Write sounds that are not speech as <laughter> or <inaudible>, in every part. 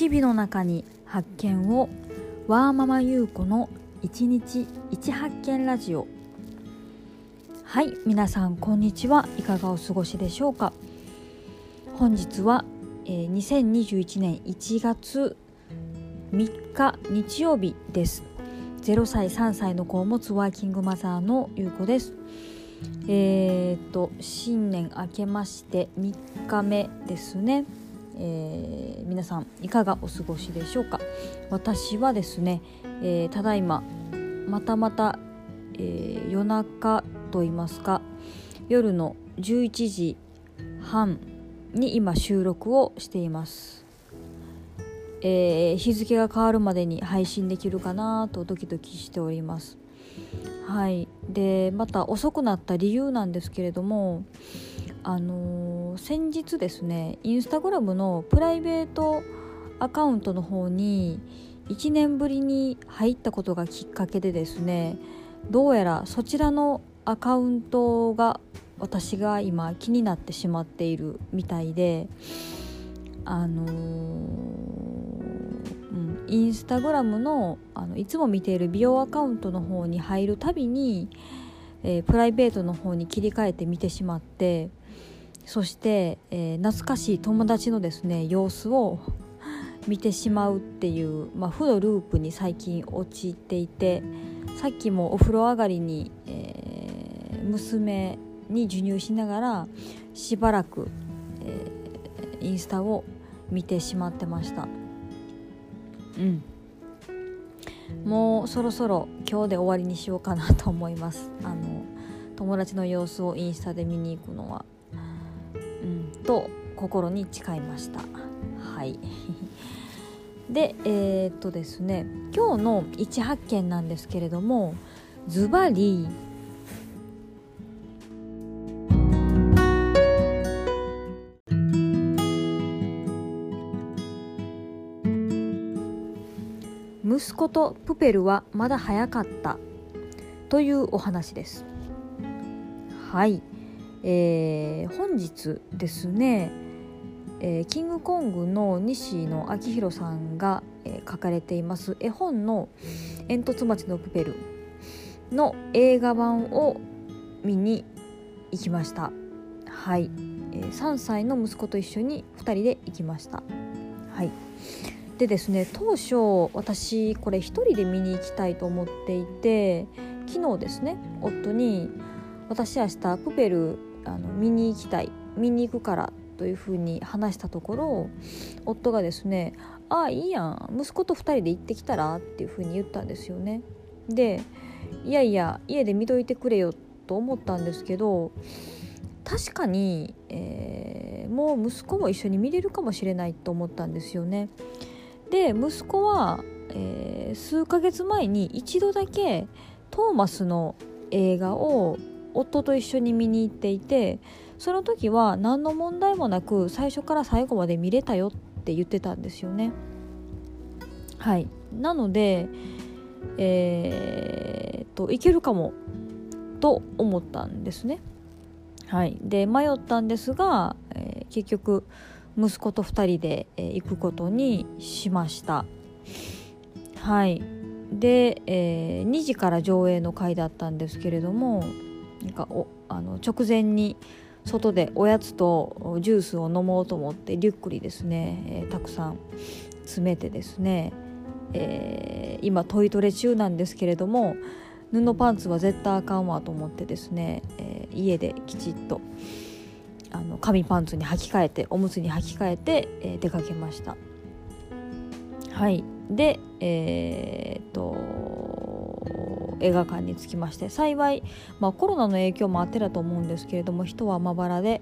日々の中に発見をワーママ優子の一日一発見ラジオ。はい皆さんこんにちはいかがお過ごしでしょうか。本日は、えー、2021年1月3日日曜日です。0歳3歳の子を持つワーキングマザーの優子です。えー、っと新年明けまして3日目ですね。えー、皆さんいかがお過ごしでしょうか？私はですね、えー、ただいままたまた、えー、夜中といいますか夜の11時半に今収録をしています、え、日付が変わるまでに配信できるかなとドキドキしております。はい。でまた遅くなった理由なんですけれどもあの、先日ですねインスタグラムのプライベートアカウントの方に1年ぶりに入ったことがきっかけでですねどうやらそちらのアカウントが私が今気になってしまっているみたいであのー、うん、インスタグラムのあのいつも見ている美容アカウントの方に入るたびに、えー、プライベートの方に切り替えて見てしまってそして、えー、懐かしい友達のですね様子を見てしまうっていう、まあ、負のループに最近陥っていてさっきもお風呂上がりに、えー、娘に授乳しながらしばらく、えー、インスタを見てしまってました。うん。もうそろそろ今日で終わりにしようかなと思います。あの友達の様子をインスタで見に行くのは。と心に誓いました。はい。<laughs> でえー、っとですね今日の一発見なんですけれどもズバリ息子とプペルはまだ早かったというお話です。はい。えー、本日ですね、えー、キングコングの西野昭弘さんが、えー、書かれています絵本の「煙突町のプペル」の映画版を見に行きました。はい、えー、3歳の息子と一緒に2人で行きました。はい。でですね当初私これ1人で見に行きたいと思っていて昨日ですね夫に私明日プペルあの見に行きたい見に行くからというふうに話したところ夫がですね「ああいいやん息子と2人で行ってきたら?」っていうふうに言ったんですよね。でいやいや家で見といてくれよと思ったんですけど確かに、えー、もう息子も一緒に見れるかもしれないと思ったんですよね。で息子は、えー、数ヶ月前に一度だけトーマスの映画を夫と一緒に見に行っていてその時は何の問題もなく最初から最後まで見れたよって言ってたんですよね。はいなのでえー、っといけるかもと思ったんですね。はい、で迷ったんですが、えー、結局息子と2人で、えー、行くことにしました。はいで、えー、2時から上映の回だったんですけれどもなんかおあの直前に外でおやつとジュースを飲もうと思ってリュックにですね、えー、たくさん詰めてですね、えー、今トイトレ中なんですけれども布パンツは絶対あかんわと思ってですね、えー、家できちっとあの紙パンツに履き替えておむつに履き替えて、えー、出かけました。はい。でえー、っと映画館に着きまして幸い、まあ、コロナの影響もあってだと思うんですけれども人はまばらで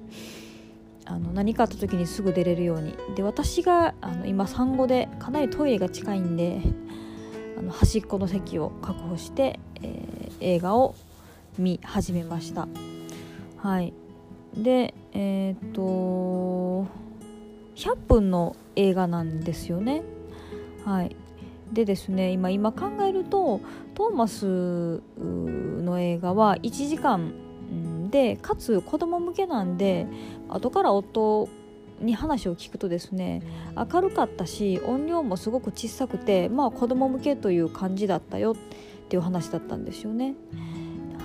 あの何かあった時にすぐ出れるように。で私があの今産後でかなりトイレが近いんであの端っこの席を確保して、えー、映画を見始めました。はい。でえー、っと100分の映画なんですよね。はい。でですね今今考えるとトーマスの映画は1時間でかつ子供向けなんで後から夫に話を聞くとですね明るかったし音量もすごく小さくてまあ子供向けという感じだったよっていう話だったんですよね。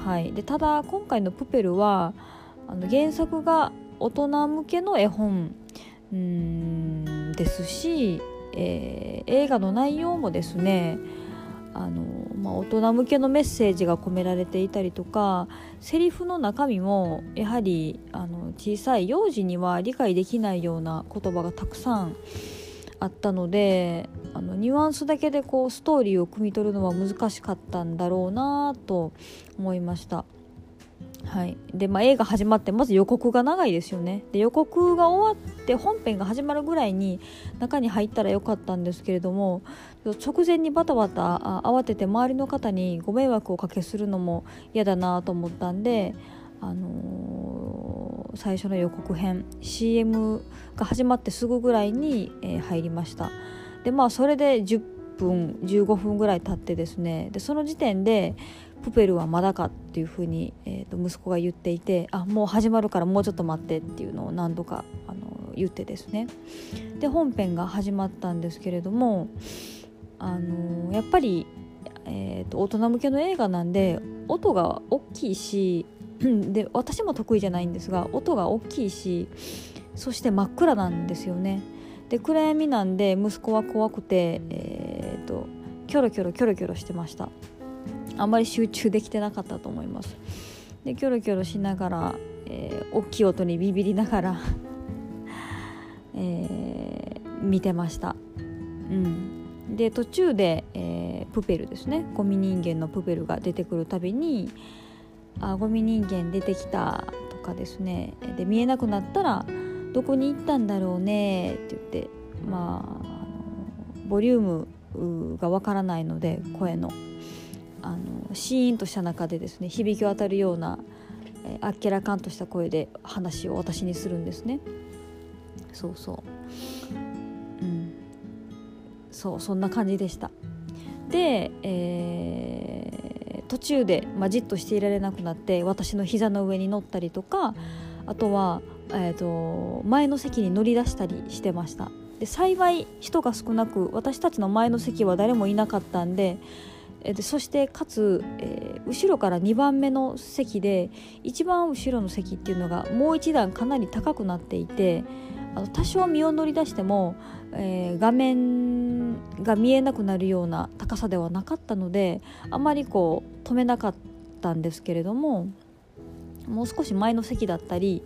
はい、でただ今回の「プペルは」あの原作が大人向けの絵本うんですし、えー、映画の内容もですねあの、まあ、大人向けのメッセージが込められていたりとかセリフの中身もやはりあの小さい幼児には理解できないような言葉がたくさんあったのであのニュアンスだけでこうストーリーを汲み取るのは難しかったんだろうなと思いました。はい。でまあ、映画始まってまず予告が長いですよね。で予告が終わって本編が始まるぐらいに中に入ったらよかったんですけれども直前にバタバタ慌てて周りの方にご迷惑をおかけするのも嫌だなと思ったんで、あのー、最初の予告編 CM が始まってすぐぐらいに、えー、入りました。でまあそれで10分15分ぐらい経ってですねでその時点でプペルはまだかっていうふうに、えー、と息子が言っていてあもう始まるからもうちょっと待ってっていうのを何度かあの言ってですね。で本編が始まったんですけれどもあのやっぱり、えーと、大人向けの映画なんで音が大きいしで私も得意じゃないんですが音が大きいしそして真っ暗なんですよね。で暗闇なんで息子は怖くて、えとキョロキョロキョロキョロしてました。あんまり集中できてなかったと思います。でキョロキョロしながら、えー、大きい音にビビりながら <laughs> えー、見てました。うん。で途中で、えー、プペルですね。ゴミ人間のプペルが出てくるたびに「あゴミ人間出てきた」とかですね。で見えなくなったら「どこに行ったんだろうね」って言ってまああのボリュームがわからないので声の。あのシーンとした中でですね響き渡るような、え、あっけらかんとした声で話を私にするんですね。そうそう。うん。そうそんな感じでした。で、えー、途中で、まあ、じっとしていられなくなって私の膝の上に乗ったりとかあとは、えーと前の席に乗り出したりしてました。で幸い人が少なく私たちの前の席は誰もいなかったんででそしてかつ、えー、後ろから2番目の席で一番後ろの席っていうのがもう一段かなり高くなっていてあの多少身を乗り出しても、えー、画面が見えなくなるような高さではなかったのであまりこう止めなかったんですけれどももう少し前の席だったり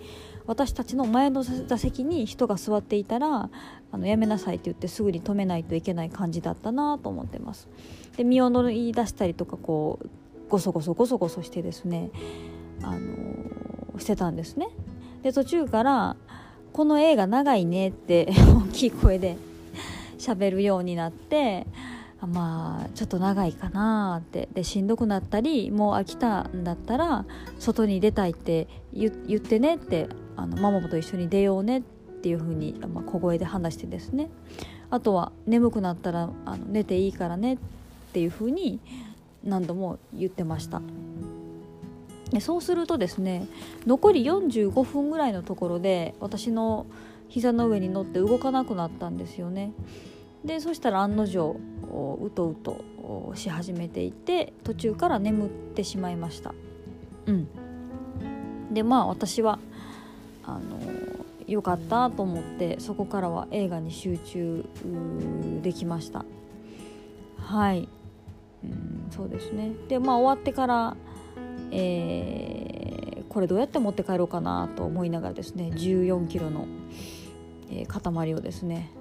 私たちの前の座席に人が座っていたらあのやめなさいって言ってすぐに止めないといけない感じだったなと思ってます。で身を乗り出したりとかこうゴソゴソゴソゴソしてですね、あのー、してたんですね。で途中から「この映画長いね」って大きい声で <laughs> 喋るようになってまあちょっと長いかなって。でしんどくなったりもう飽きたんだったら外に出たいって言ってねってあのママと一緒に出ようねっていう風に、まあ、小声で話してですね。あとは眠くなったらあの寝ていいからねっていう風に何度も言ってました。でそうするとですね残り45分ぐらいのところで私の膝の上に乗って動かなくなったんですよね。でそしたら案の定うとうとし始めていて途中から眠ってしまいました。うん。でまあ私はあのよかったと思ってそこからは映画に集中できました。はい。うんそうですね。でまあ終わってから、えー、これどうやって持って帰ろうかなと思いながらですね1 4キロの、えー、塊をですね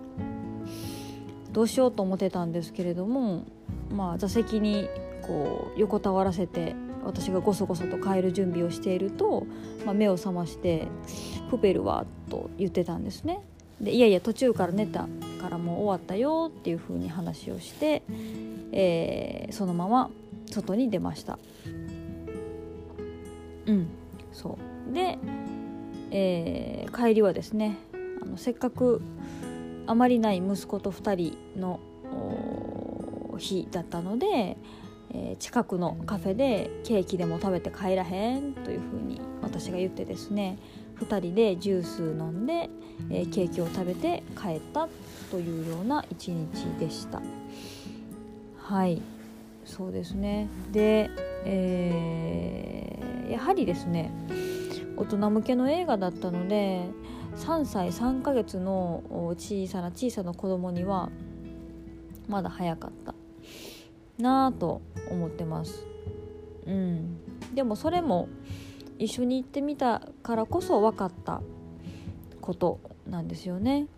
どうしようと思ってたんですけれどもまあ座席にこう横たわらせて私がごそごそと帰る準備をしていると、まあ、目を覚まして「プペルは?」と言ってたんですね。でいやいや途中から寝たからもう終わったよっていう風に話をして、えー、そのまま外に出ましたうんそうで、えー、帰りはですねあのせっかくあまりない息子と2人の日だったのでえー、近くのカフェでケーキでも食べて帰らへんというふうに私が言ってですね2人でジュース飲んで、えー、ケーキを食べて帰ったというような一日でした。はい。そうですね。で、えー、やはりですね大人向けの映画だったので3歳3ヶ月の小さな小さな子供にはまだ早かった。なぁと思ってます。うん。でもそれも一緒に行ってみたからこそ分かった。ことなんですよね。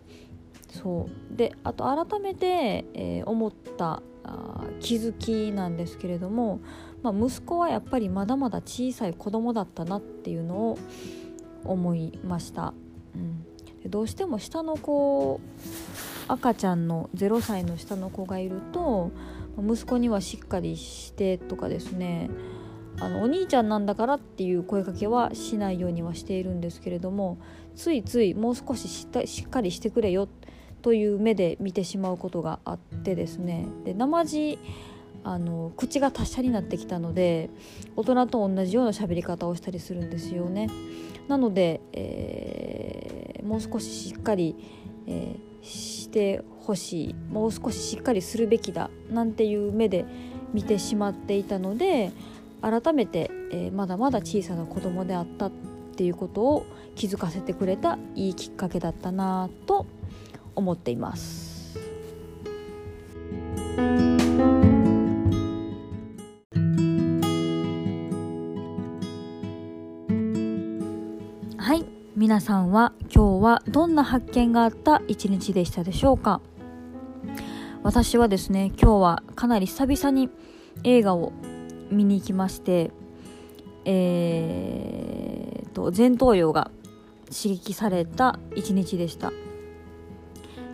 そう。であと改めて、えー、思ったあ気づきなんですけれども、まあ、息子はやっぱりまだまだ小さい子供だったなっていうのを思いました、でどうしても下の子赤ちゃんの0歳の下の子がいると息子にはしっかりしてとかですねあのお兄ちゃんなんだからっていう声かけはしないようにはしているんですけれどもついついもう少ししっかりしてくれよという目で見てしまうことがあってですねで生地あの口が達者になってきたので大人と同じような喋り方をしたりするんですよね。なので、えー、もう少ししっかり、えー、してほしいもう少ししっかりするべきだなんていう目で見てしまっていたので改めて、えー、まだまだ小さな子供であったっていうことを気づかせてくれたいいきっかけだったなと思っています。はい皆さんは今日はどんな発見があった一日でしたでしょうか？私はですね今日はかなり久々に映画を見に行きましてえーと前頭葉が刺激された一日でした。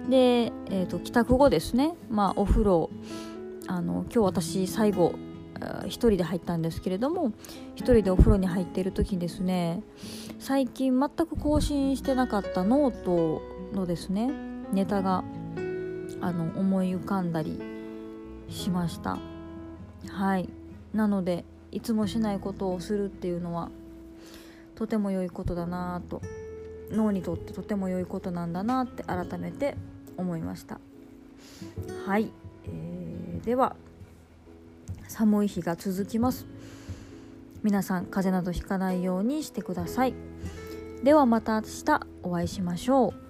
で、えーと、帰宅後ですね、まあ、お風呂あの今日私最後1人で入ったんですけれども1人でお風呂に入っている時にですね最近全く更新してなかったノートのですねネタがあの思い浮かんだりしました。はい。なのでいつもしないことをするっていうのはとても良いことだなぁと脳にとってとても良いことなんだなって改めて思いました。はい、えー、では寒い日が続きます。皆さん風邪などひかないようにしてください。ではまた明日お会いしましょう。